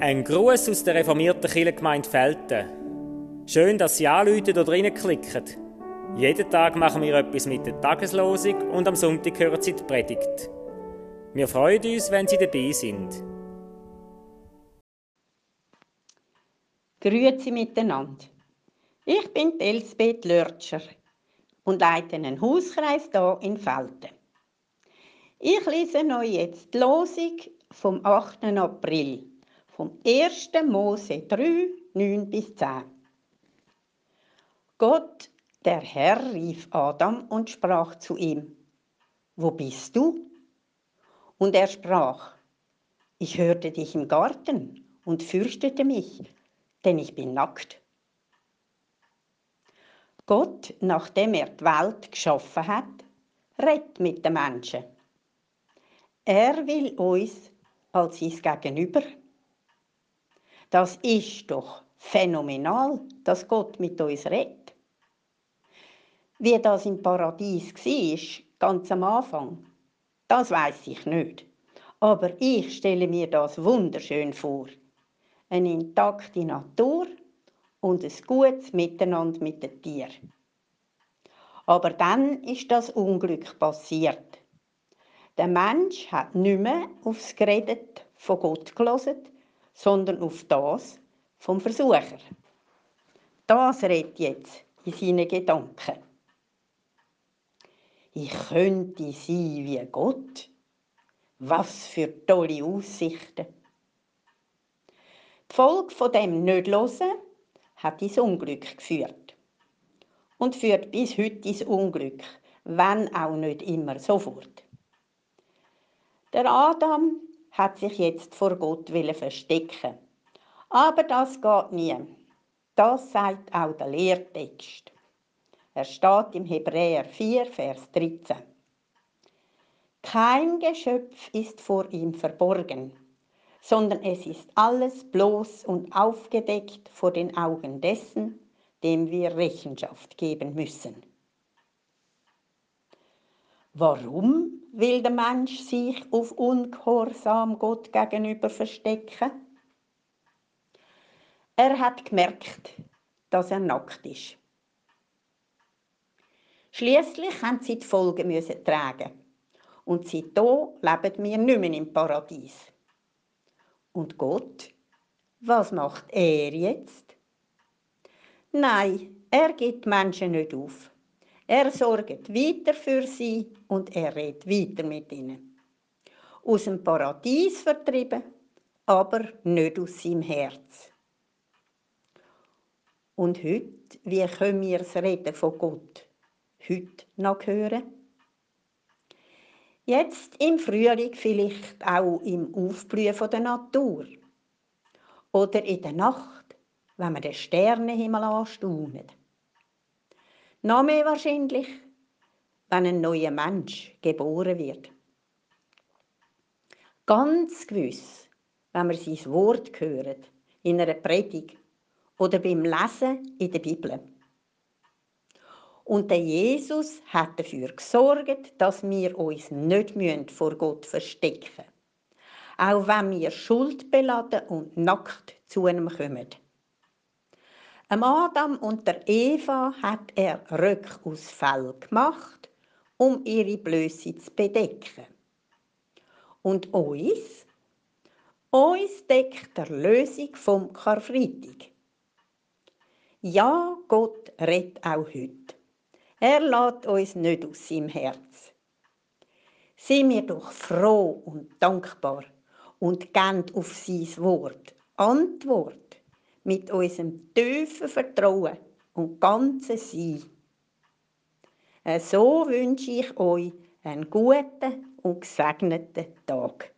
Ein Gruß aus der reformierten Kirchengemeinde Felten. Schön, dass Sie anrufen oder reinklicken. Jeden Tag machen wir etwas mit der Tageslosung und am Sonntag hören Sie die Predigt. Wir freuen uns, wenn Sie dabei sind. Grüezi miteinander. Ich bin Elsbeth Lörtscher und leite einen Hauskreis hier in Felten. Ich lese euch jetzt die Losung vom 8. April, vom 1. Mose 3, 9 bis 10. Gott, der Herr, rief Adam und sprach zu ihm, Wo bist du? Und er sprach, Ich hörte dich im Garten und fürchtete mich, denn ich bin nackt. Gott, nachdem er die Welt geschaffen hat, redet mit den Menschen. Er will uns als sein Gegenüber. Das ist doch phänomenal, dass Gott mit uns redet. Wie das im Paradies war, ganz am Anfang, das weiß ich nicht. Aber ich stelle mir das wunderschön vor. Eine intakte Natur und ein gutes Miteinander mit den Tieren. Aber dann ist das Unglück passiert. Der Mensch hat nicht mehr aufs Geredet von Gott gelesen, sondern auf das vom Versucher. Das redet jetzt in seinen Gedanken. Ich könnte sein wie Gott. Was für tolle Aussichten. Die Folge von dem nicht hören hat ins Unglück geführt. Und führt bis heute ins Unglück, wenn auch nicht immer sofort. Der Adam hat sich jetzt vor Gott verstecken. Aber das geht nie. Das sagt auch der Lehrtext. Er steht im Hebräer 4, Vers 13. Kein Geschöpf ist vor ihm verborgen, sondern es ist alles bloß und aufgedeckt vor den Augen dessen, dem wir Rechenschaft geben müssen. Warum will der Mensch sich auf Ungehorsam Gott gegenüber verstecken? Er hat gemerkt, dass er nackt ist. Schließlich haben sie die Folgen tragen und seitdem leben wir nicht mehr im Paradies. Und Gott? Was macht er jetzt? Nein, er gibt Menschen nicht auf. Er sorgt weiter für sie und er redet weiter mit ihnen. Aus dem Paradies vertrieben, aber nicht aus seinem Herz. Und heute, wie können wir das Reden von Gott heute noch hören? Jetzt im Frühling vielleicht auch im Aufblühen der Natur. Oder in der Nacht, wenn man den Sternenhimmel anstaunet. Noch mehr wahrscheinlich, wenn ein neuer Mensch geboren wird. Ganz gewiss, wenn man sein Wort hört, in einer Predigt oder beim Lesen in der Bibel. Und der Jesus hat dafür gesorgt, dass wir uns nicht vor Gott verstecken müssen. Auch wenn wir schuldbeladen und nackt zu ihm kommen. Am Adam und der Eva hat er Röck aus Fell gemacht, um ihre Blöße zu bedecken. Und uns? Uns deckt der Lösung vom Karfreitag. Ja, Gott redet auch heute. Er lässt uns nicht aus seinem Herz. Sind wir doch froh und dankbar und geben auf sein Wort Antwort mit unserem tiefen Vertrauen und ganzen Sein. So wünsche ich euch einen guten und gesegneten Tag.